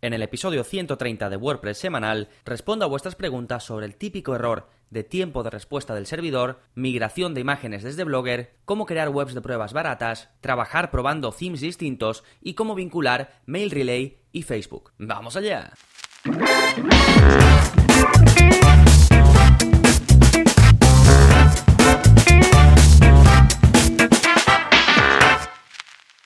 En el episodio 130 de WordPress semanal, respondo a vuestras preguntas sobre el típico error de tiempo de respuesta del servidor, migración de imágenes desde Blogger, cómo crear webs de pruebas baratas, trabajar probando themes distintos y cómo vincular Mail Relay y Facebook. ¡Vamos allá!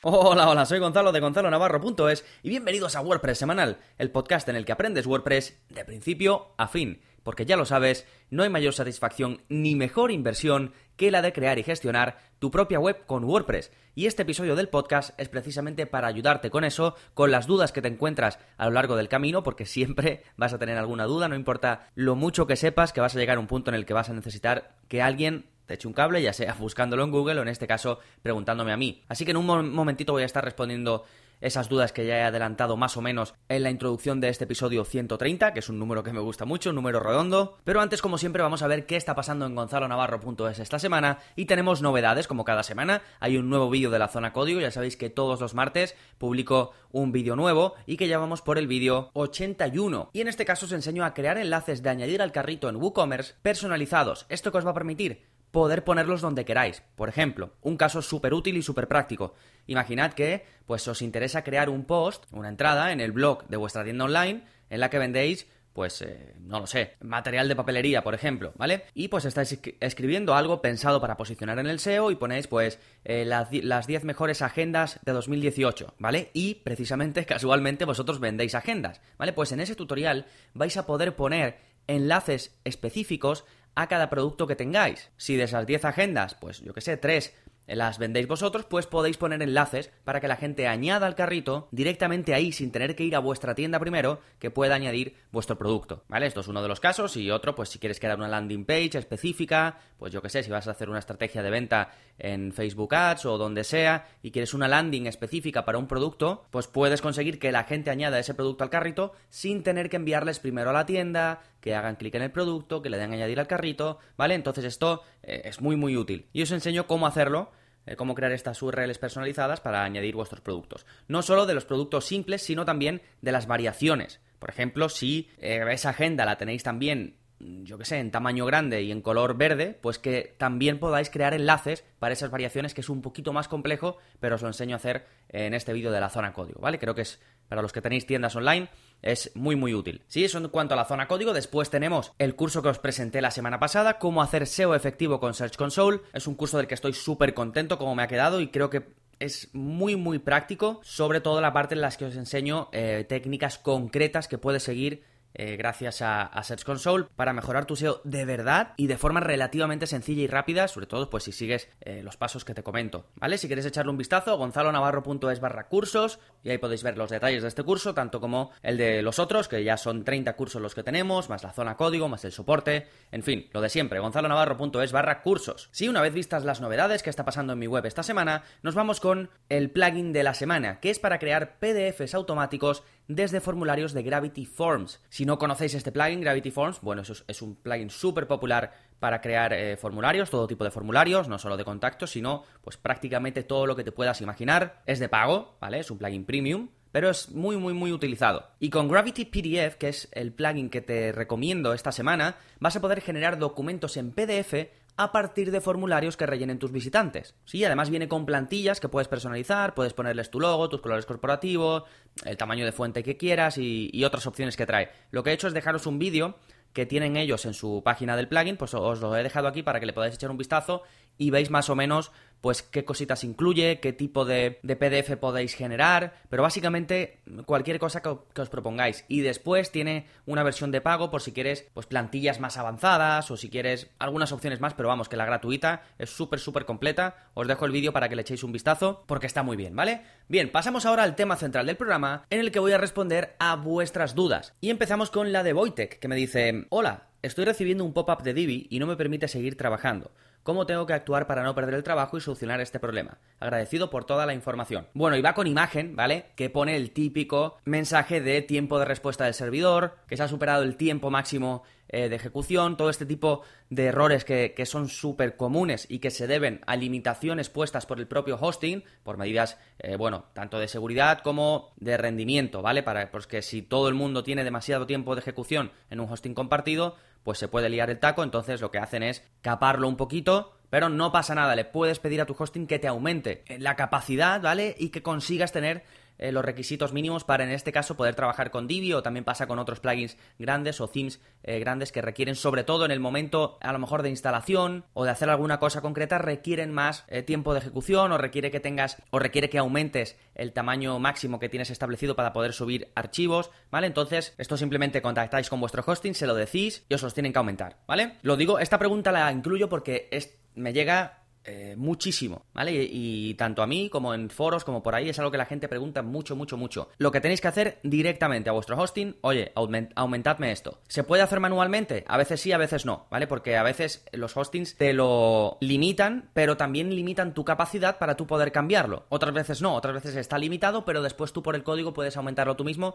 Hola, hola, soy Gonzalo de Gonzalo Navarro.es y bienvenidos a WordPress Semanal, el podcast en el que aprendes WordPress de principio a fin. Porque ya lo sabes, no hay mayor satisfacción ni mejor inversión que la de crear y gestionar tu propia web con WordPress. Y este episodio del podcast es precisamente para ayudarte con eso, con las dudas que te encuentras a lo largo del camino, porque siempre vas a tener alguna duda, no importa lo mucho que sepas, que vas a llegar a un punto en el que vas a necesitar que alguien te eche un cable, ya sea buscándolo en Google o en este caso preguntándome a mí. Así que en un momentito voy a estar respondiendo esas dudas que ya he adelantado más o menos en la introducción de este episodio 130, que es un número que me gusta mucho, un número redondo. Pero antes, como siempre, vamos a ver qué está pasando en gonzalonavarro.es esta semana y tenemos novedades como cada semana. Hay un nuevo vídeo de la zona código, ya sabéis que todos los martes publico un vídeo nuevo y que ya vamos por el vídeo 81. Y en este caso os enseño a crear enlaces de añadir al carrito en WooCommerce personalizados. ¿Esto que os va a permitir? Poder ponerlos donde queráis. Por ejemplo, un caso súper útil y súper práctico. Imaginad que pues os interesa crear un post, una entrada en el blog de vuestra tienda online en la que vendéis pues, eh, no lo sé, material de papelería, por ejemplo, ¿vale? Y pues estáis escribiendo algo pensado para posicionar en el SEO y ponéis, pues, eh, las 10 mejores agendas de 2018, ¿vale? Y precisamente, casualmente, vosotros vendéis agendas, ¿vale? Pues en ese tutorial vais a poder poner enlaces específicos a cada producto que tengáis. Si de esas 10 agendas, pues yo que sé, 3 las vendéis vosotros, pues podéis poner enlaces para que la gente añada al carrito directamente ahí sin tener que ir a vuestra tienda primero que pueda añadir vuestro producto, ¿vale? Esto es uno de los casos y otro, pues si quieres crear una landing page específica, pues yo que sé, si vas a hacer una estrategia de venta en Facebook Ads o donde sea y quieres una landing específica para un producto, pues puedes conseguir que la gente añada ese producto al carrito sin tener que enviarles primero a la tienda, que hagan clic en el producto, que le den añadir al carrito, ¿vale? Entonces esto eh, es muy muy útil. Y os enseño cómo hacerlo eh, cómo crear estas URLs personalizadas para añadir vuestros productos. No solo de los productos simples, sino también de las variaciones. Por ejemplo, si eh, esa agenda la tenéis también yo que sé, en tamaño grande y en color verde, pues que también podáis crear enlaces para esas variaciones, que es un poquito más complejo, pero os lo enseño a hacer en este vídeo de la zona código, ¿vale? Creo que es para los que tenéis tiendas online, es muy muy útil. Sí, eso en cuanto a la zona código, después tenemos el curso que os presenté la semana pasada, cómo hacer SEO efectivo con Search Console. Es un curso del que estoy súper contento como me ha quedado y creo que es muy muy práctico, sobre todo la parte en las que os enseño eh, técnicas concretas que puedes seguir eh, gracias a, Search Console para mejorar tu SEO de verdad y de forma relativamente sencilla y rápida, sobre todo pues si sigues eh, los pasos que te comento, ¿vale? Si quieres echarle un vistazo, gonzalonavarro.es barra cursos y ahí podéis ver los detalles de este curso, tanto como el de los otros, que ya son 30 cursos los que tenemos, más la zona código, más el soporte, en fin, lo de siempre, gonzalonavarro.es barra cursos. Si una vez vistas las novedades que está pasando en mi web esta semana, nos vamos con el plugin de la semana, que es para crear PDFs automáticos desde formularios de Gravity Forms. Si no conocéis este plugin, Gravity Forms, bueno, eso es, un plugin súper popular para crear eh, formularios, todo tipo de formularios, no solo de contactos, sino pues prácticamente todo lo que te puedas imaginar. Es de pago, ¿vale? Es un plugin premium, pero es muy muy muy utilizado. Y con Gravity PDF, que es el plugin que te recomiendo esta semana, vas a poder generar documentos en PDF a partir de formularios que rellenen tus visitantes. Sí, además viene con plantillas que puedes personalizar, puedes ponerles tu logo, tus colores corporativos, el tamaño de fuente que quieras y, y otras opciones que trae. Lo que he hecho es dejaros un vídeo que tienen ellos en su página del plugin, pues os lo he dejado aquí para que le podáis echar un vistazo y veis más o menos pues qué cositas incluye, qué tipo de, PDF podéis generar, pero básicamente cualquier cosa que, os propongáis. Y después tiene una versión de pago por si quieres pues plantillas más avanzadas o si quieres algunas opciones más, pero vamos, que la gratuita es súper, súper completa. Os dejo el vídeo para que le echéis un vistazo porque está muy bien, ¿vale? Bien, pasamos ahora al tema central del programa en el que voy a responder a vuestras dudas. Y empezamos con la de Voitech, que me dice, hola, estoy recibiendo un pop-up de Divi y no me permite seguir trabajando. ¿Cómo tengo que actuar para no perder el trabajo y solucionar este problema? Agradecido por toda la información. Bueno, y va con imagen, ¿vale? Que pone el típico mensaje de tiempo de respuesta del servidor, que se ha superado el tiempo máximo eh, de ejecución, todo este tipo de errores que, son súper comunes y que se deben a limitaciones puestas por el propio hosting, por medidas, eh, bueno, tanto de seguridad como de rendimiento, ¿vale? Para, pues que si todo el mundo tiene demasiado tiempo de ejecución en un hosting compartido, pues se puede liar el taco, entonces lo que hacen es caparlo un poquito, pero no pasa nada, le puedes pedir a tu hosting que te aumente la capacidad, ¿vale? Y que consigas tener eh, los requisitos mínimos para en este caso poder trabajar con Divi o también pasa con otros plugins grandes o themes eh, grandes que requieren sobre todo en el momento a lo mejor de instalación o de hacer alguna cosa concreta requieren más eh, tiempo de ejecución o requiere que tengas o requiere que aumentes el tamaño máximo que tienes establecido para poder subir archivos, ¿vale? Entonces, esto simplemente contactáis con vuestro hosting, se lo decís y os los tienen que aumentar, ¿vale? Lo digo, esta pregunta la incluyo porque es, me llega eh, muchísimo, ¿vale? Y, tanto a mí como en foros como por ahí es algo que la gente pregunta mucho, mucho, mucho. Lo que tenéis que hacer directamente a vuestro hosting, oye, aumentadme esto. ¿Se puede hacer manualmente? A veces sí, a veces no, ¿vale? Porque a veces los hostings te lo limitan, pero también limitan tu capacidad para tú poder cambiarlo. Otras veces no, otras veces está limitado, pero después tú por el código puedes aumentarlo tú mismo,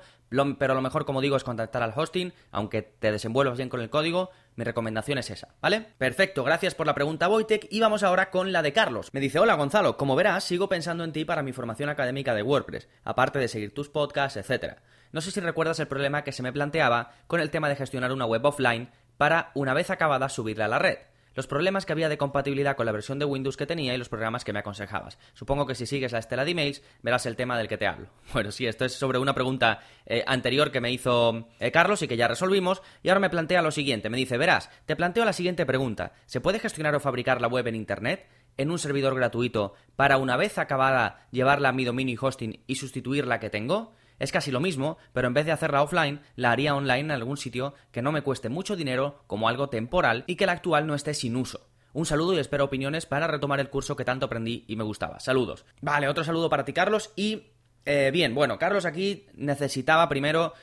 pero lo mejor, como digo, es contactar al hosting, aunque te desenvuelvas bien con el código, mi recomendación es esa, ¿vale? Perfecto, gracias por la pregunta Wojtek y vamos ahora con la de Carlos. Me dice, hola Gonzalo, como verás, sigo pensando en ti para mi formación académica de WordPress, aparte de seguir tus podcasts, etc. No sé si recuerdas el problema que se me planteaba con el tema de gestionar una web offline para, una vez acabada, subirla a la red los problemas que había de compatibilidad con la versión de Windows que tenía y los programas que me aconsejabas. Supongo que si sigues la estela de emails verás el tema del que te hablo. Bueno, sí, esto es sobre una pregunta eh, anterior que me hizo eh, Carlos y que ya resolvimos y ahora me plantea lo siguiente. Me dice, verás, te planteo la siguiente pregunta. ¿Se puede gestionar o fabricar la web en Internet? en un servidor gratuito para una vez acabada llevarla a mi dominio y hosting y sustituir la que tengo? Es casi lo mismo, pero en vez de hacerla offline, la haría online en algún sitio que no me cueste mucho dinero como algo temporal y que la actual no esté sin uso. Un saludo y espero opiniones para retomar el curso que tanto aprendí y me gustaba. Saludos. Vale, otro saludo para ti, Carlos. Y eh, bien, bueno, Carlos aquí necesitaba primero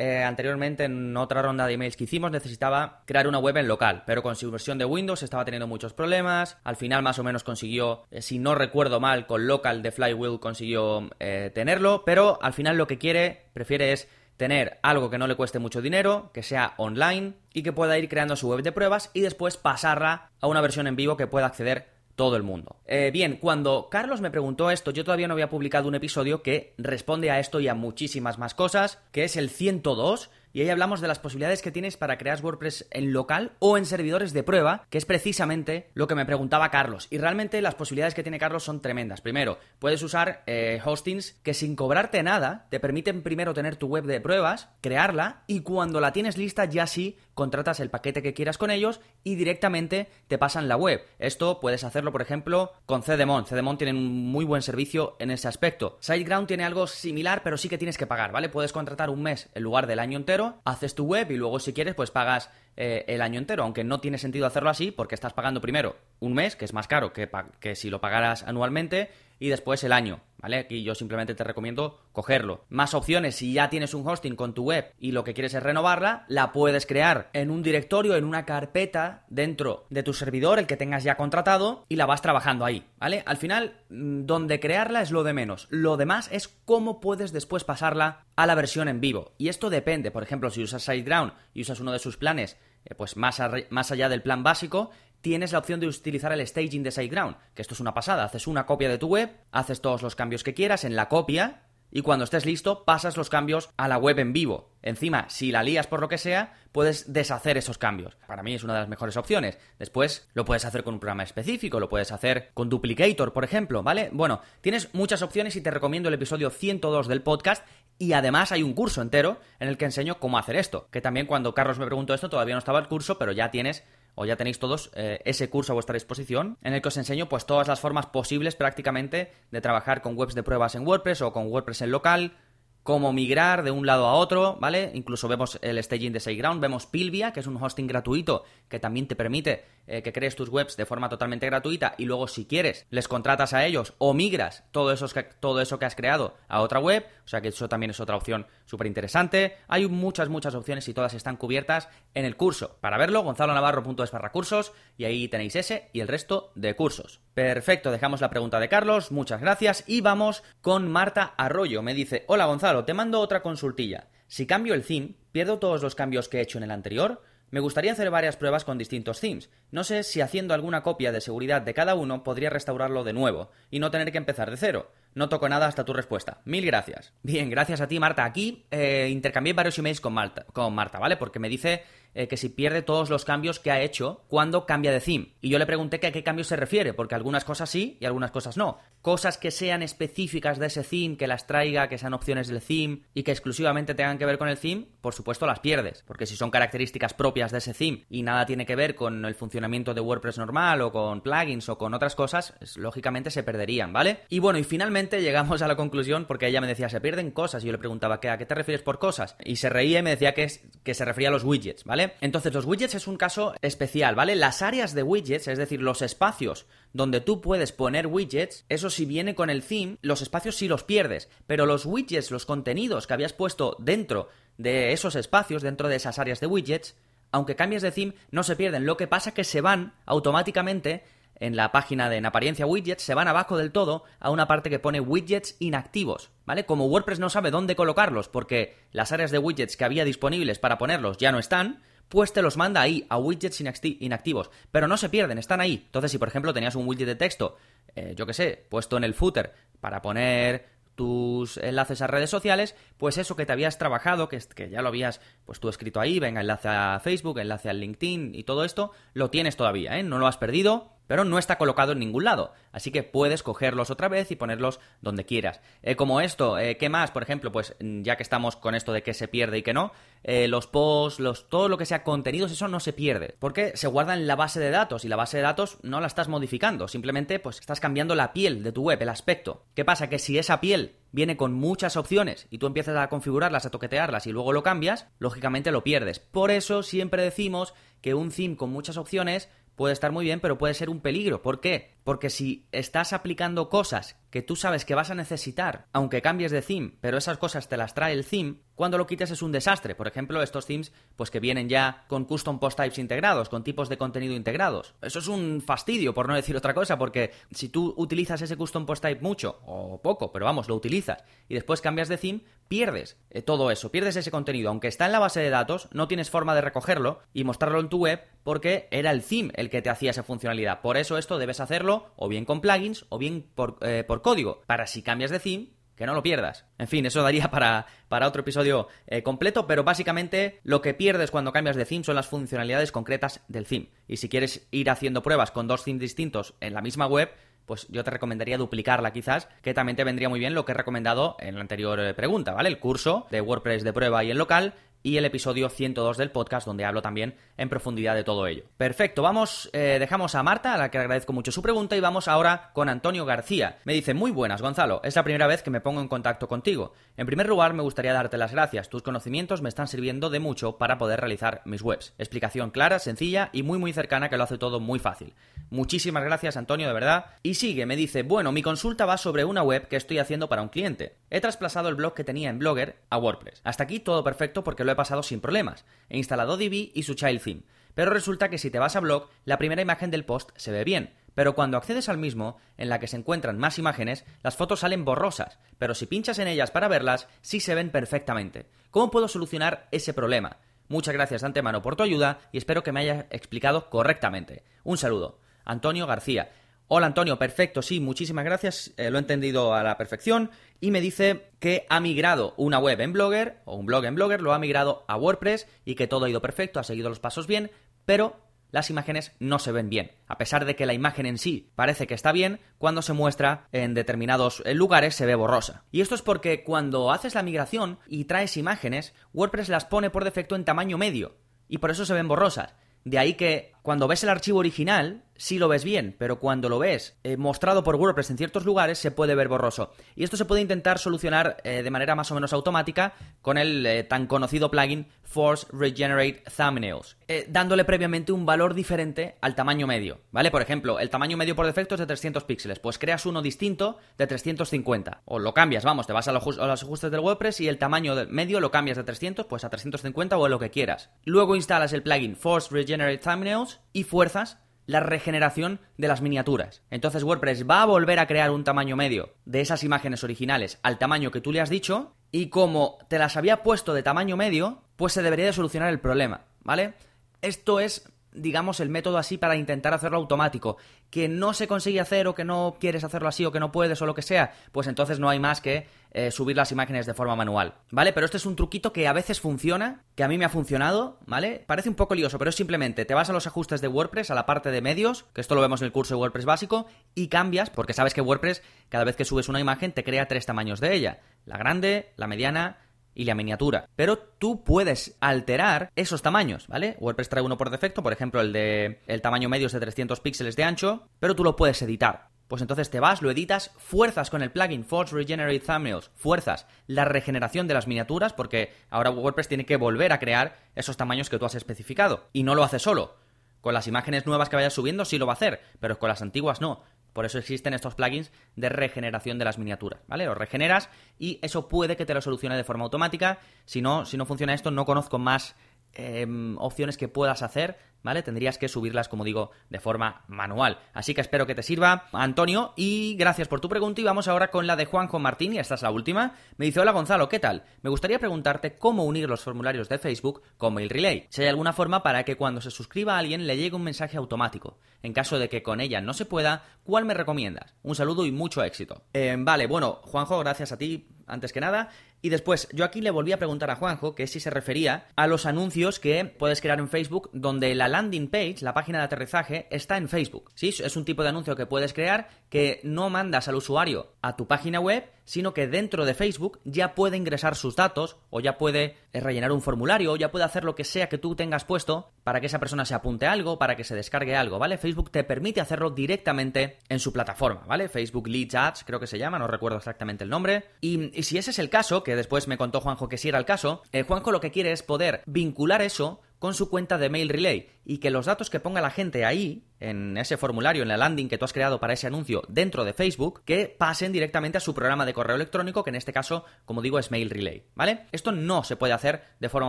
eh, anteriormente en otra ronda de emails que hicimos necesitaba crear una web en local, pero con su versión de Windows estaba teniendo muchos problemas. Al final más o menos consiguió, eh, si no recuerdo mal, con local de Flywheel consiguió eh, tenerlo, pero al final lo que quiere, prefiere es tener algo que no le cueste mucho dinero, que sea online y que pueda ir creando su web de pruebas y después pasarla a una versión en vivo que pueda acceder todo el mundo. Eh, bien, cuando Carlos me preguntó esto, yo todavía no había publicado un episodio que responde a esto y a muchísimas más cosas, que es el 102, y ahí hablamos de las posibilidades que tienes para crear WordPress en local o en servidores de prueba, que es precisamente lo que me preguntaba Carlos. Y realmente las posibilidades que tiene Carlos son tremendas. Primero, puedes usar eh, hostings que sin cobrarte nada te permiten primero tener tu web de pruebas, crearla y cuando la tienes lista ya sí contratas el paquete que quieras con ellos y directamente te pasan la web. Esto puedes hacerlo, por ejemplo, con Cdemon. Cdemon tiene un muy buen servicio en ese aspecto. SiteGround tiene algo similar, pero sí que tienes que pagar, ¿vale? Puedes contratar un mes en lugar del año entero haces tu web y luego si quieres pues pagas eh, el año entero, aunque no tiene sentido hacerlo así porque estás pagando primero un mes, que es más caro que, que si lo pagaras anualmente, y después el año, ¿vale? Aquí yo simplemente te recomiendo cogerlo. Más opciones, si ya tienes un hosting con tu web y lo que quieres es renovarla, la puedes crear en un directorio, en una carpeta dentro de tu servidor, el que tengas ya contratado, y la vas trabajando ahí, ¿vale? Al final, mm, donde crearla es lo de menos. Lo demás es cómo puedes después pasarla a la versión en vivo. Y esto depende, por ejemplo, si usas SiteGround y usas uno de sus planes, eh, pues más, más allá del plan básico, tienes la opción de utilizar el staging de SiteGround, que esto es una pasada. Haces una copia de tu web, haces todos los cambios que quieras en la copia y cuando estés listo pasas los cambios a la web en vivo. Encima, si la lías por lo que sea, puedes deshacer esos cambios. Para mí es una de las mejores opciones. Después lo puedes hacer con un programa específico, lo puedes hacer con Duplicator, por ejemplo, ¿vale? Bueno, tienes muchas opciones y te recomiendo el episodio 102 del podcast y además hay un curso entero en el que enseño cómo hacer esto. Que también cuando Carlos me preguntó esto todavía no estaba el curso, pero ya tienes o ya tenéis todos eh, ese curso a vuestra disposición, en el que os enseño pues todas las formas posibles prácticamente de trabajar con webs de pruebas en WordPress o con WordPress en local, cómo migrar de un lado a otro, ¿vale? Incluso vemos el staging de SiteGround, vemos Pilvia, que es un hosting gratuito que también te permite eh, que crees tus webs de forma totalmente gratuita y luego si quieres les contratas a ellos o migras todo eso, todo eso que has creado a otra web, o sea que eso también es otra opción súper interesante. Hay muchas, muchas opciones y todas están cubiertas en el curso. Para verlo, gonzalonavarro.es barra cursos y ahí tenéis ese y el resto de cursos. Perfecto, dejamos la pregunta de Carlos, muchas gracias y vamos con Marta Arroyo. Me dice, hola Gonzalo, te mando otra consultilla. Si cambio el theme, ¿pierdo todos los cambios que he hecho en el anterior? Me gustaría hacer varias pruebas con distintos themes. No sé si haciendo alguna copia de seguridad de cada uno podría restaurarlo de nuevo y no tener que empezar de cero. No toco nada hasta tu respuesta. Mil gracias. Bien, gracias a ti, Marta. Aquí eh, intercambié varios emails con Marta, con Marta, ¿vale? Porque me dice eh, que si pierde todos los cambios que ha hecho cuando cambia de theme. Y yo le pregunté que a qué cambios se refiere, porque algunas cosas sí y algunas cosas no. Cosas que sean específicas de ese theme, que las traiga, que sean opciones del theme y que exclusivamente tengan que ver con el theme, por supuesto las pierdes. Porque si son características propias de ese theme y nada tiene que ver con el funcionamiento de WordPress normal o con plugins o con otras cosas, lógicamente se perderían, ¿vale? Y bueno, y finalmente llegamos a la conclusión porque ella me decía, se pierden cosas. Y yo le preguntaba, ¿qué, ¿a qué te refieres por cosas? Y se reía y me decía que, es, que se refería a los widgets, Entonces, los widgets es un caso especial, ¿vale? Las áreas de widgets, es decir, los espacios donde tú puedes poner widgets, eso si viene con el theme, los espacios sí los pierdes. Pero los widgets, los contenidos que habías puesto dentro de esos espacios, dentro de esas áreas de widgets, aunque cambies de theme, no se pierden. Lo que pasa es que se van automáticamente en la página de en apariencia widgets, se van abajo del todo a una parte que pone widgets inactivos, ¿vale? Como WordPress no sabe dónde colocarlos porque las áreas de widgets que había disponibles para ponerlos ya no están, pues te los manda ahí, a widgets inactivos. Pero no se pierden, están ahí. Entonces, si por ejemplo tenías un widget de texto, eh, yo qué sé, puesto en el footer para poner tus enlaces a redes sociales, pues eso que te habías trabajado, que, que ya lo habías pues tú escrito ahí, venga, enlace a Facebook, enlace a LinkedIn y todo esto, lo tienes todavía, ¿eh? No lo has perdido, pero no está colocado en ningún lado. Así que puedes cogerlos otra vez y ponerlos donde quieras. Eh, como esto, eh, ¿qué más? Por ejemplo, pues mm, ya que estamos con esto de que se pierde y que no, eh, los posts, los, todo lo que sea contenidos, eso no se pierde. Porque se guarda en la base de datos y la base de datos no la estás modificando. Simplemente pues estás cambiando la piel de tu web, el aspecto. ¿Qué pasa? Que si esa piel viene con muchas opciones y tú empiezas a configurarlas, a toquetearlas y luego lo cambias, lógicamente lo pierdes. Por eso siempre decimos que un theme con muchas opciones puede estar muy bien, pero puede ser un peligro. ¿Por qué? Porque si estás aplicando cosas que tú sabes que vas a necesitar, aunque cambies de theme, pero esas cosas te las trae el theme, cuando lo quites es un desastre. Por ejemplo, estos themes, pues que vienen ya con custom post types integrados, con tipos de contenido integrados. Eso es un fastidio, por no decir otra cosa, porque si tú utilizas ese custom post type mucho, o poco, pero vamos, lo utilizas, y después cambias de theme, pierdes eh, todo eso, pierdes ese contenido. Aunque está en la base de datos, no tienes forma de recogerlo y mostrarlo en tu web porque era el theme el que te hacía esa funcionalidad. Por eso esto debes hacerlo o bien con plugins o bien por, eh, por código, para si cambias de theme, que no lo pierdas. En fin, eso daría para, para otro episodio eh, completo, pero básicamente lo que pierdes cuando cambias de theme son las funcionalidades concretas del theme. Y si quieres ir haciendo pruebas con dos themes distintos en la misma web, pues yo te recomendaría duplicarla quizás, que también te vendría muy bien lo que he recomendado en la anterior eh, pregunta, ¿vale? El curso de WordPress de prueba y en local y el episodio 102 del podcast donde hablo también en profundidad de todo ello. Perfecto, vamos, eh, dejamos a Marta, a la que agradezco mucho su pregunta, y vamos ahora con Antonio García. Me dice, muy buenas, Gonzalo, es la primera vez que me pongo en contacto contigo. En primer lugar, me gustaría darte las gracias, tus conocimientos me están sirviendo de mucho para poder realizar mis webs. Explicación clara, sencilla y muy muy cercana que lo hace todo muy fácil. Muchísimas gracias, Antonio, de verdad. Y sigue, me dice, bueno, mi consulta va sobre una web que estoy haciendo para un cliente. He trasplazado el blog que tenía en Blogger a WordPress. Hasta aquí todo perfecto porque lo he pasado sin problemas. He instalado Divi y su child theme. Pero resulta que si te vas a blog, la primera imagen del post se ve bien, pero cuando accedes al mismo, en la que se encuentran más imágenes, las fotos salen borrosas, pero si pinchas en ellas para verlas, sí se ven perfectamente. ¿Cómo puedo solucionar ese problema? Muchas gracias de antemano por tu ayuda y espero que me hayas explicado correctamente. Un saludo. Antonio García. Hola Antonio, perfecto, sí, muchísimas gracias, eh, lo he entendido a la perfección y me dice que ha migrado una web en Blogger o un blog en Blogger, lo ha migrado a WordPress y que todo ha ido perfecto, ha seguido los pasos bien, pero las imágenes no se ven bien. A pesar de que la imagen en sí parece que está bien, cuando se muestra en determinados eh, lugares se ve borrosa. Y esto es porque cuando haces la migración y traes imágenes, WordPress las pone por defecto en tamaño medio y por eso se ven borrosas. De ahí que cuando ves el archivo original, sí lo ves bien, pero cuando lo ves eh, mostrado por WordPress en ciertos lugares, se puede ver borroso. Y esto se puede intentar solucionar eh, de manera más o menos automática con el eh, tan conocido plugin Force Regenerate Thumbnails, dándole previamente un valor diferente al tamaño medio, ¿vale? Por ejemplo, el tamaño medio por defecto es de 300 píxeles, pues creas uno distinto de 350. O lo cambias, vamos, te vas a los, ajustes del WordPress y el tamaño medio lo cambias de 300 pues a 350 o a lo que quieras. Luego instalas el plugin Force Regenerate Thumbnails y fuerzas la regeneración de las miniaturas. Entonces WordPress va a volver a crear un tamaño medio de esas imágenes originales al tamaño que tú le has dicho y como te las había puesto de tamaño medio, pues se debería de solucionar el problema, ¿vale? Esto es digamos, el método así para intentar hacerlo automático. Que no se consigue hacer o que no quieres hacerlo así o que no puedes o lo que sea, pues entonces no hay más que eh, subir las imágenes de forma manual, ¿vale? Pero este es un truquito que a veces funciona, que a mí me ha funcionado, ¿vale? Parece un poco lioso, pero es simplemente te vas a los ajustes de WordPress, a la parte de medios, que esto lo vemos en el curso de WordPress básico, y cambias, porque sabes que WordPress, cada vez que subes una imagen, te crea tres tamaños de ella. La grande, la mediana y la miniatura. Pero tú puedes alterar esos tamaños, ¿vale? WordPress trae uno por defecto, por ejemplo, el de el tamaño medio es de 300 píxeles de ancho, pero tú lo puedes editar. Pues entonces te vas, lo editas, fuerzas con el plugin Force Regenerate Thumbnails, fuerzas la regeneración de las miniaturas, porque ahora WordPress tiene que volver a crear esos tamaños que tú has especificado. Y no lo hace solo. Con las imágenes nuevas que vayas subiendo sí lo va a hacer, pero con las antiguas no. Por eso existen estos plugins de regeneración de las miniaturas, ¿vale? Lo regeneras y eso puede que te lo solucione de forma automática. Si no, si no funciona esto, no conozco más Em, opciones que puedas hacer, ¿vale? Tendrías que subirlas, como digo, de forma manual. Así que espero que te sirva, Antonio, y gracias por tu pregunta. Y vamos ahora con la de Juanjo Martín, y esta es la última. Me dice, hola Gonzalo, ¿qué tal? Me gustaría preguntarte cómo unir los formularios de Facebook con Mail Relay. Si hay alguna forma para que cuando se suscriba a alguien le llegue un mensaje automático. En caso de que con ella no se pueda, ¿cuál me recomiendas? Un saludo y mucho éxito. Em, vale, bueno, Juanjo, gracias a ti antes que nada. Y después, yo aquí le volví a preguntar a Juanjo que si se refería a los anuncios que puedes crear en Facebook donde la landing page, la página de aterrizaje, está en Facebook. Sí, es un tipo de anuncio que puedes crear que no mandas al usuario a tu página web, sino que dentro de Facebook ya puede ingresar sus datos o ya puede eh, rellenar un formulario o ya puede hacer lo que sea que tú tengas puesto para que esa persona se apunte algo, para que se descargue algo, ¿vale? Facebook te permite hacerlo directamente en su plataforma, ¿vale? Facebook Leads Ads creo que se llama, no recuerdo exactamente el nombre. Y, si ese es el caso, que después me contó Juanjo que sí era el caso, eh, Juanjo lo que quiere es poder vincular eso con su cuenta de Mail Relay y que los datos que ponga la gente ahí, en ese formulario, en la landing que tú has creado para ese anuncio dentro de Facebook, que pasen directamente a su programa de correo electrónico, que en este caso, como digo, es Mail Relay, ¿vale? Esto no se puede hacer de forma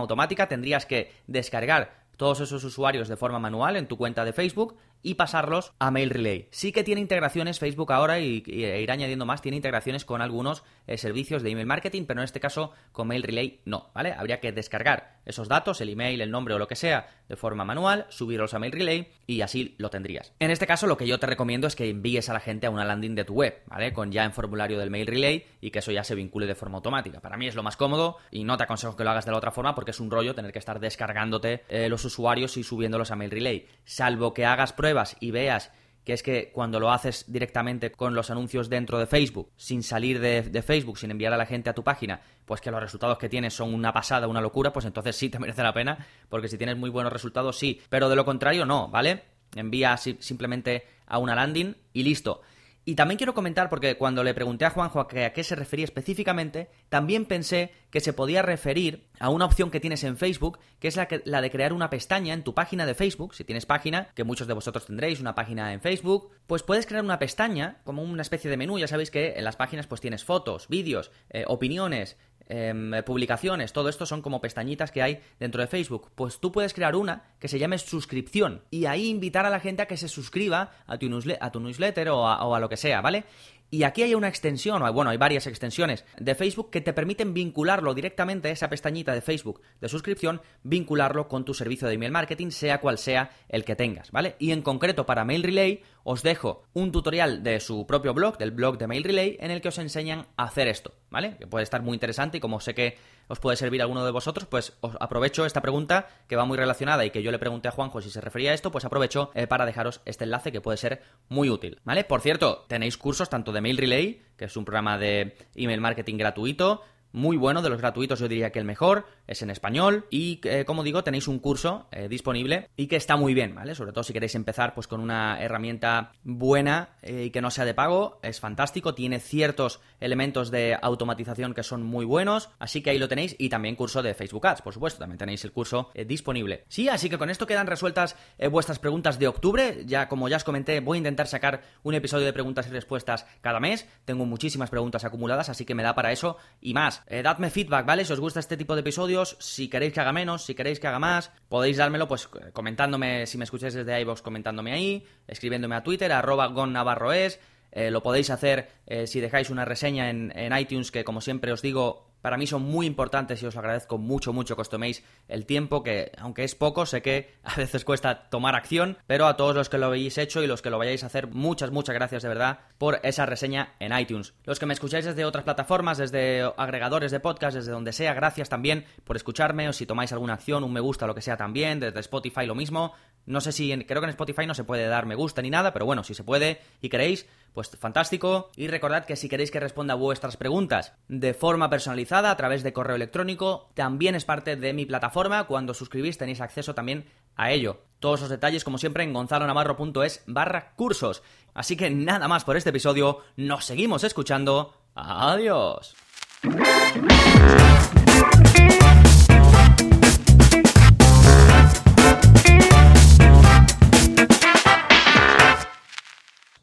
automática, tendrías que descargar todos esos usuarios de forma manual en tu cuenta de Facebook y pasarlos a Mail Relay. Sí que tiene integraciones Facebook ahora y, e irá añadiendo más, tiene integraciones con algunos eh, servicios de email marketing, pero en este caso con Mail Relay no, ¿vale? Habría que descargar esos datos, el email, el nombre o lo que sea, de forma manual, subirlos a Mail Relay y así lo tendrías. En este caso lo que yo te recomiendo es que envíes a la gente a una landing de tu web, ¿vale? Con ya en formulario del Mail Relay y que eso ya se vincule de forma automática. Para mí es lo más cómodo y no te aconsejo que lo hagas de la otra forma porque es un rollo tener que estar descargándote eh, los usuarios y subiéndolos a Mail Relay. Salvo que hagas pruebas y veas que es que cuando lo haces directamente con los anuncios dentro de Facebook, sin salir de, Facebook, sin enviar a la gente a tu página, pues que los resultados que tienes son una pasada, una locura, pues entonces sí te merece la pena, porque si tienes muy buenos resultados, sí, pero de lo contrario, no, ¿vale? Envía simplemente a una landing y listo. Y también quiero comentar, porque cuando le pregunté a Juanjo a, qué se refería específicamente, también pensé que se podía referir a una opción que tienes en Facebook, que es la, la de crear una pestaña en tu página de Facebook. Si tienes página, que muchos de vosotros tendréis una página en Facebook, pues puedes crear una pestaña, como una especie de menú. Ya sabéis que en las páginas pues tienes fotos, vídeos, eh, opiniones, Em, publicaciones, todo esto son como pestañitas que hay dentro de Facebook. Pues tú puedes crear una que se llame suscripción y ahí invitar a la gente a que se suscriba a tu, newsletter o a, o a lo que sea, ¿vale? Y aquí hay una extensión, o bueno, hay varias extensiones de Facebook que te permiten vincularlo directamente, esa pestañita de Facebook de suscripción, vincularlo con tu servicio de email marketing, sea cual sea el que tengas, ¿vale? Y en concreto para Mail Relay os dejo un tutorial de su propio blog, del blog de Mail Relay, en el que os enseñan a hacer esto, ¿vale? Que puede estar muy interesante y como sé que os puede servir a alguno de vosotros, pues os aprovecho esta pregunta que va muy relacionada y que yo le pregunté a Juanjo si se refería a esto, pues aprovecho eh, para dejaros este enlace que puede ser muy útil, ¿vale? Por cierto, tenéis cursos tanto de Mail Relay, que es un programa de email marketing gratuito, muy bueno, de los gratuitos yo diría que el mejor, es en español y eh, como digo tenéis un curso eh, disponible y que está muy bien, ¿vale? Sobre todo si queréis empezar pues con una herramienta buena eh, y que no sea de pago, es fantástico, tiene ciertos elementos de automatización que son muy buenos, así que ahí lo tenéis y también curso de Facebook Ads, por supuesto, también tenéis el curso disponible. Sí, así que con esto quedan resueltas vuestras preguntas de octubre, ya como ya os comenté voy a intentar sacar un episodio de preguntas y respuestas cada mes, tengo muchísimas preguntas acumuladas, así que me da para eso y más. Dadme feedback, ¿vale? Si os gusta este tipo de episodios, si queréis que haga menos, si queréis que haga más, podéis dármelo pues comentándome, si me escucháis desde iVoox, comentándome ahí, escribiéndome a Twitter, arroba gonnavarroes, eh, lo podéis hacer eh, si dejáis una reseña en, iTunes, que como siempre os digo, para mí son muy importantes y os agradezco mucho, mucho que os toméis el tiempo, que aunque es poco, sé que a veces cuesta tomar acción, pero a todos los que lo habéis hecho y los que lo vayáis a hacer, muchas, muchas gracias de verdad por esa reseña en iTunes. Los que me escucháis desde otras plataformas, desde agregadores de podcast, desde donde sea, gracias también por escucharme o si tomáis alguna acción, un me gusta, lo que sea también, desde Spotify lo mismo. No sé si, creo que en Spotify no se puede dar me gusta ni nada, pero bueno, si se puede y queréis, pues fantástico. Y recordad que si queréis que responda a vuestras preguntas de forma personalizada a través de correo electrónico, también es parte de mi plataforma. Cuando suscribís tenéis acceso también a ello. Todos los detalles, como siempre, en gonzalonavarro.es barra cursos. Así que nada más por este episodio, nos seguimos escuchando. Adiós.